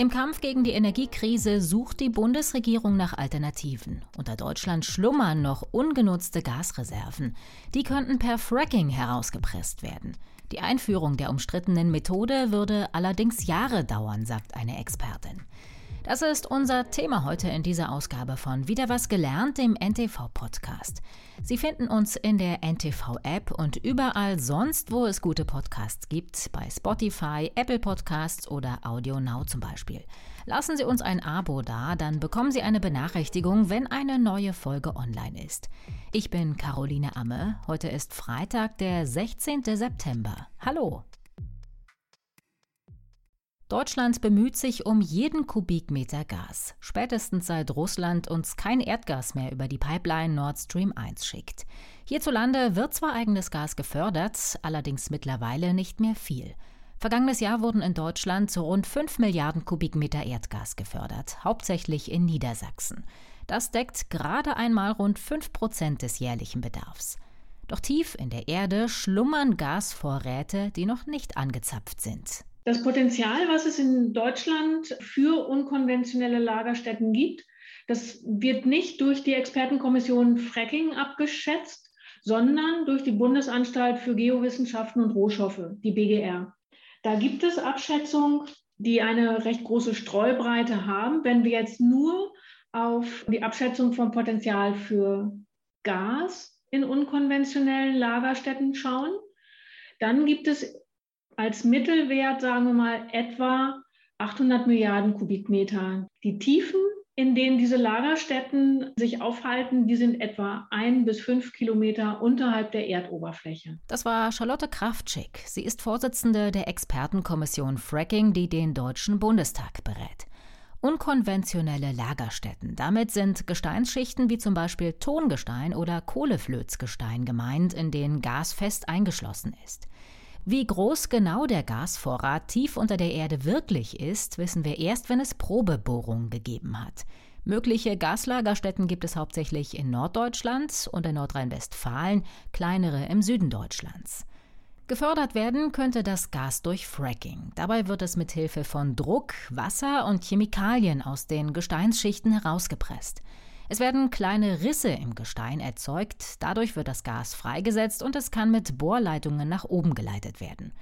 Im Kampf gegen die Energiekrise sucht die Bundesregierung nach Alternativen. Unter Deutschland schlummern noch ungenutzte Gasreserven. Die könnten per Fracking herausgepresst werden. Die Einführung der umstrittenen Methode würde allerdings Jahre dauern, sagt eine Expertin. Das ist unser Thema heute in dieser Ausgabe von Wieder was gelernt, dem NTV-Podcast. Sie finden uns in der NTV-App und überall sonst, wo es gute Podcasts gibt, bei Spotify, Apple Podcasts oder Audio Now zum Beispiel. Lassen Sie uns ein Abo da, dann bekommen Sie eine Benachrichtigung, wenn eine neue Folge online ist. Ich bin Caroline Amme. Heute ist Freitag, der 16. September. Hallo! Deutschland bemüht sich um jeden Kubikmeter Gas, spätestens seit Russland uns kein Erdgas mehr über die Pipeline Nord Stream 1 schickt. Hierzulande wird zwar eigenes Gas gefördert, allerdings mittlerweile nicht mehr viel. Vergangenes Jahr wurden in Deutschland so rund 5 Milliarden Kubikmeter Erdgas gefördert, hauptsächlich in Niedersachsen. Das deckt gerade einmal rund 5 Prozent des jährlichen Bedarfs. Doch tief in der Erde schlummern Gasvorräte, die noch nicht angezapft sind. Das Potenzial, was es in Deutschland für unkonventionelle Lagerstätten gibt, das wird nicht durch die Expertenkommission Fracking abgeschätzt, sondern durch die Bundesanstalt für Geowissenschaften und Rohstoffe, die BGR. Da gibt es Abschätzungen, die eine recht große Streubreite haben. Wenn wir jetzt nur auf die Abschätzung vom Potenzial für Gas in unkonventionellen Lagerstätten schauen, dann gibt es als Mittelwert, sagen wir mal, etwa 800 Milliarden Kubikmeter. Die Tiefen, in denen diese Lagerstätten sich aufhalten, die sind etwa ein bis fünf Kilometer unterhalb der Erdoberfläche. Das war Charlotte Kraftschick. Sie ist Vorsitzende der Expertenkommission Fracking, die den Deutschen Bundestag berät. Unkonventionelle Lagerstätten. Damit sind Gesteinsschichten wie zum Beispiel Tongestein oder Kohleflözgestein gemeint, in denen Gas fest eingeschlossen ist. Wie groß genau der Gasvorrat tief unter der Erde wirklich ist, wissen wir erst, wenn es Probebohrungen gegeben hat. Mögliche Gaslagerstätten gibt es hauptsächlich in Norddeutschland und in Nordrhein-Westfalen, kleinere im Süden Deutschlands. Gefördert werden könnte das Gas durch Fracking. Dabei wird es mit Hilfe von Druck, Wasser und Chemikalien aus den Gesteinsschichten herausgepresst. Es werden kleine Risse im Gestein erzeugt, dadurch wird das Gas freigesetzt und es kann mit Bohrleitungen nach oben geleitet werden.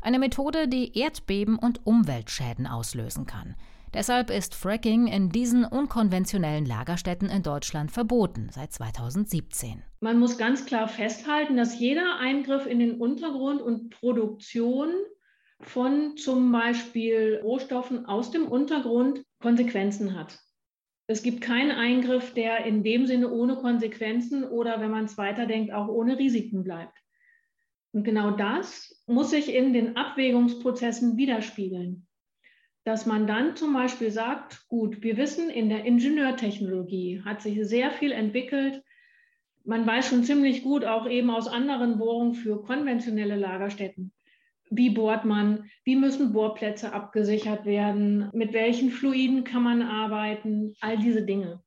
Eine Methode, die Erdbeben und Umweltschäden auslösen kann. Deshalb ist Fracking in diesen unkonventionellen Lagerstätten in Deutschland verboten seit 2017. Man muss ganz klar festhalten, dass jeder Eingriff in den Untergrund und Produktion von zum Beispiel Rohstoffen aus dem Untergrund Konsequenzen hat. Es gibt keinen Eingriff, der in dem Sinne ohne Konsequenzen oder, wenn man es weiterdenkt, auch ohne Risiken bleibt. Und genau das muss sich in den Abwägungsprozessen widerspiegeln. Dass man dann zum Beispiel sagt, gut, wir wissen, in der Ingenieurtechnologie hat sich sehr viel entwickelt. Man weiß schon ziemlich gut, auch eben aus anderen Bohrungen für konventionelle Lagerstätten, wie bohrt man? Wie müssen Bohrplätze abgesichert werden? Mit welchen Fluiden kann man arbeiten? All diese Dinge.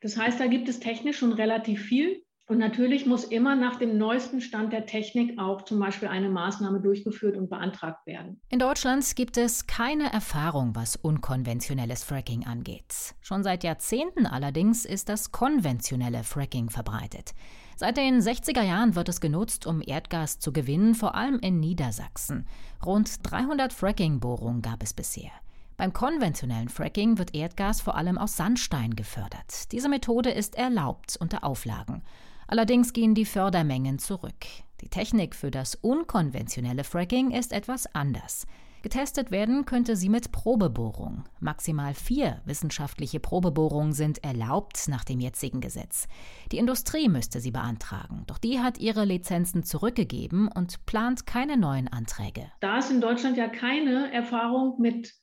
Das heißt, da gibt es technisch schon relativ viel. Und natürlich muss immer nach dem neuesten Stand der Technik auch zum Beispiel eine Maßnahme durchgeführt und beantragt werden. In Deutschland gibt es keine Erfahrung, was unkonventionelles Fracking angeht. Schon seit Jahrzehnten allerdings ist das konventionelle Fracking verbreitet. Seit den 60er Jahren wird es genutzt, um Erdgas zu gewinnen, vor allem in Niedersachsen. Rund 300 Fracking-Bohrungen gab es bisher. Beim konventionellen Fracking wird Erdgas vor allem aus Sandstein gefördert. Diese Methode ist erlaubt unter Auflagen. Allerdings gehen die Fördermengen zurück. Die Technik für das unkonventionelle Fracking ist etwas anders. Getestet werden könnte sie mit Probebohrung. Maximal vier wissenschaftliche Probebohrungen sind erlaubt nach dem jetzigen Gesetz. Die Industrie müsste sie beantragen, doch die hat ihre Lizenzen zurückgegeben und plant keine neuen Anträge. Da es in Deutschland ja keine Erfahrung mit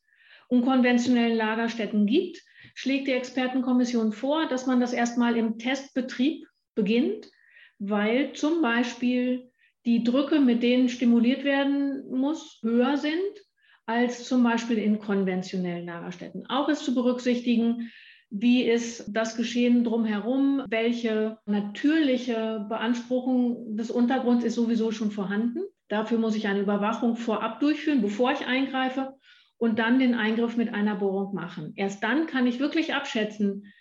unkonventionellen Lagerstätten gibt, schlägt die Expertenkommission vor, dass man das erstmal im Testbetrieb beginnt, weil zum Beispiel die Drücke, mit denen stimuliert werden muss, höher sind als zum Beispiel in konventionellen Lagerstätten. Auch ist zu berücksichtigen, wie ist das Geschehen drumherum, welche natürliche Beanspruchung des Untergrunds ist sowieso schon vorhanden. Dafür muss ich eine Überwachung vorab durchführen, bevor ich eingreife. und dann den Eingriff mit einer Bohrung machen. Erst dann kann ich wirklich abschätzen,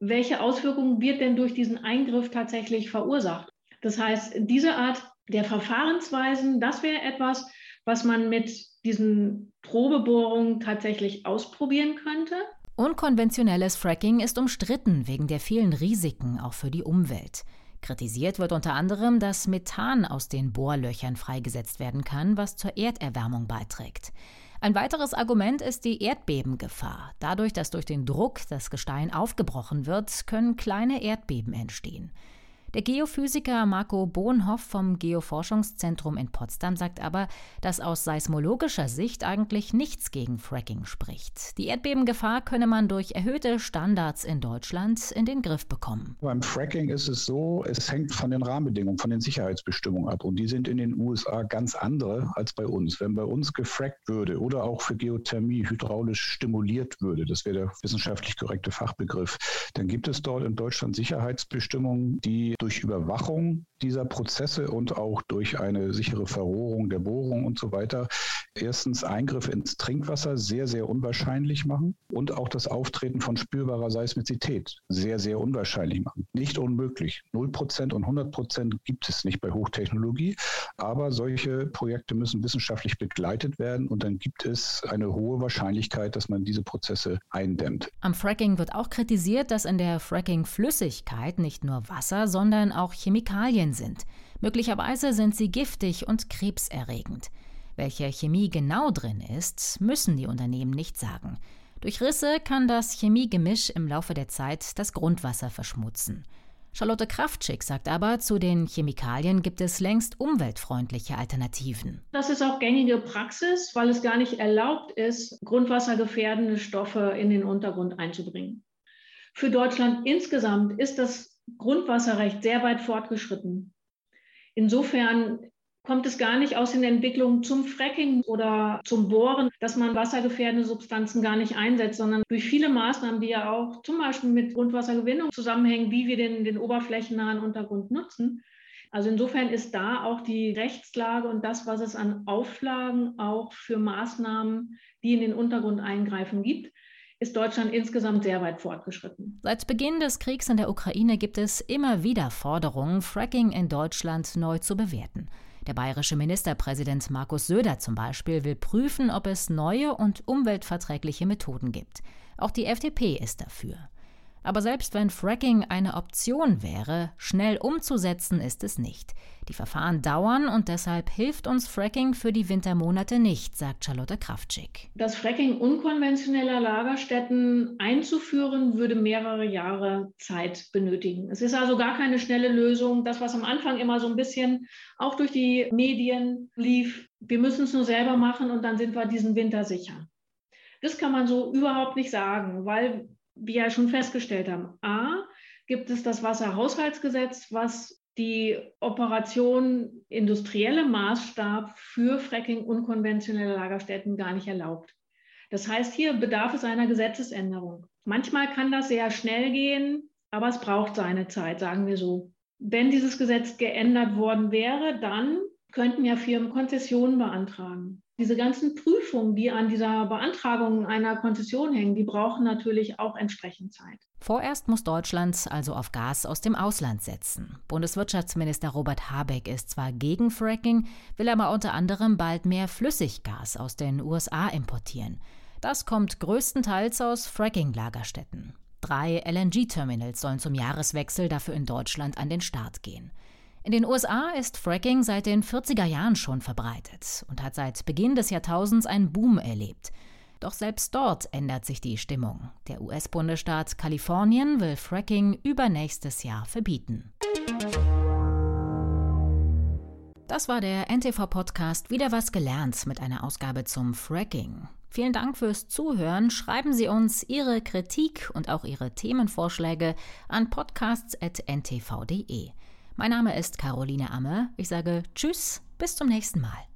welche Auswirkungen wird denn durch diesen Eingriff tatsächlich verursacht. Das heißt, diese Art der Verfahrensweisen, das wäre etwas, was man mit diesen Probebohrungen tatsächlich ausprobieren könnte. Unkonventionelles Fracking ist umstritten wegen der vielen Risiken auch für die Umwelt. Kritisiert wird unter anderem, dass Methan aus den Bohrlöchern freigesetzt werden kann, was zur Erderwärmung beiträgt. Ein weiteres Argument ist die Erdbebengefahr. Dadurch, dass durch den Druck das Gestein aufgebrochen wird, können kleine Erdbeben entstehen. Der Geophysiker Marco Bohnhoff vom Geoforschungszentrum in Potsdam sagt aber, dass aus seismologischer Sicht eigentlich nichts gegen Fracking spricht. Die Erdbebengefahr könne man durch erhöhte Standards in Deutschland in den Griff bekommen. Beim Fracking ist es so, es hängt von den Rahmenbedingungen, von den Sicherheitsbestimmungen ab. Und die sind in den USA ganz andere als bei uns. Wenn bei uns gefrackt würde oder auch für Geothermie hydraulisch stimuliert würde, das wäre der wissenschaftlich korrekte Fachbegriff, dann gibt es dort in Deutschland Sicherheitsbestimmungen, die durch Überwachung dieser Prozesse und auch durch eine sichere Verrohrung der Bohrung und so weiter erstens Eingriffe ins Trinkwasser sehr, sehr unwahrscheinlich machen und auch das Auftreten von spürbarer Seismizität sehr, sehr unwahrscheinlich machen. Nicht unmöglich. 0% und 100% gibt es nicht bei Hochtechnologie, aber solche Projekte müssen wissenschaftlich begleitet werden und dann gibt es eine hohe Wahrscheinlichkeit, dass man diese Prozesse eindämmt. Am Fracking wird auch kritisiert, dass in der Fracking-Flüssigkeit nicht nur Wasser, sondern auch Chemikalien sind. Möglicherweise sind sie giftig und krebserregend. Welche Chemie genau drin ist, müssen die Unternehmen nicht sagen. Durch Risse kann das Chemiegemisch im Laufe der Zeit das Grundwasser verschmutzen. Charlotte Kraftschick sagt aber, zu den Chemikalien gibt es längst umweltfreundliche Alternativen. Das ist auch gängige Praxis, weil es gar nicht erlaubt ist, grundwassergefährdende Stoffe in den Untergrund einzubringen. Für Deutschland insgesamt ist das Grundwasserrecht sehr weit fortgeschritten. Insofern kommt es gar nicht aus den Entwicklungen zum Fracking oder zum Bohren, dass man wassergefährdende Substanzen gar nicht einsetzt, sondern durch viele Maßnahmen, die ja auch zum Beispiel mit Grundwassergewinnung zusammenhängen, wie wir den, den oberflächennahen Untergrund nutzen. Also insofern ist da auch die Rechtslage und das, was es an Auflagen auch für Maßnahmen, die in den Untergrund eingreifen, gibt, ist Deutschland insgesamt sehr weit fortgeschritten. Seit Beginn des Kriegs in der Ukraine gibt es immer wieder Forderungen, Fracking in Deutschland neu zu bewerten. Der bayerische Ministerpräsident Markus Söder zum Beispiel will prüfen, ob es neue und umweltverträgliche Methoden gibt. Auch die FDP ist dafür. Aber selbst wenn Fracking eine Option wäre, schnell umzusetzen ist es nicht. Die Verfahren dauern und deshalb hilft uns Fracking für die Wintermonate nicht, sagt Charlotte Kraftschick. Das Fracking unkonventioneller Lagerstätten einzuführen, würde mehrere Jahre Zeit benötigen. Es ist also gar keine schnelle Lösung. Das, was am Anfang immer so ein bisschen auch durch die Medien lief, wir müssen es nur selber machen und dann sind wir diesen Winter sicher. Das kann man so überhaupt nicht sagen, weil wir ja schon festgestellt haben, a, gibt es das Wasserhaushaltsgesetz, was die Operation industrielle Maßstab für Fracking unkonventionelle Lagerstätten gar nicht erlaubt. Das heißt, hier bedarf es einer Gesetzesänderung. Manchmal kann das sehr schnell gehen, aber es braucht seine Zeit, sagen wir so. Wenn dieses Gesetz geändert worden wäre, dann könnten ja Firmen Konzessionen beantragen. Diese ganzen Prüfungen, die an dieser Beantragung einer Konzession hängen, die brauchen natürlich auch entsprechend Zeit. Vorerst muss Deutschland also auf Gas aus dem Ausland setzen. Bundeswirtschaftsminister Robert Habeck ist zwar gegen Fracking, will aber unter anderem bald mehr Flüssiggas aus den USA importieren. Das kommt größtenteils aus Fracking-Lagerstätten. Drei LNG-Terminals sollen zum Jahreswechsel dafür in Deutschland an den Start gehen. In den USA ist Fracking seit den 40er Jahren schon verbreitet und hat seit Beginn des Jahrtausends einen Boom erlebt. Doch selbst dort ändert sich die Stimmung. Der US-Bundesstaat Kalifornien will Fracking übernächstes Jahr verbieten. Das war der NTV-Podcast Wieder was gelernt mit einer Ausgabe zum Fracking. Vielen Dank fürs Zuhören. Schreiben Sie uns Ihre Kritik und auch Ihre Themenvorschläge an podcasts.ntv.de. Mein Name ist Caroline Amme. Ich sage Tschüss, bis zum nächsten Mal.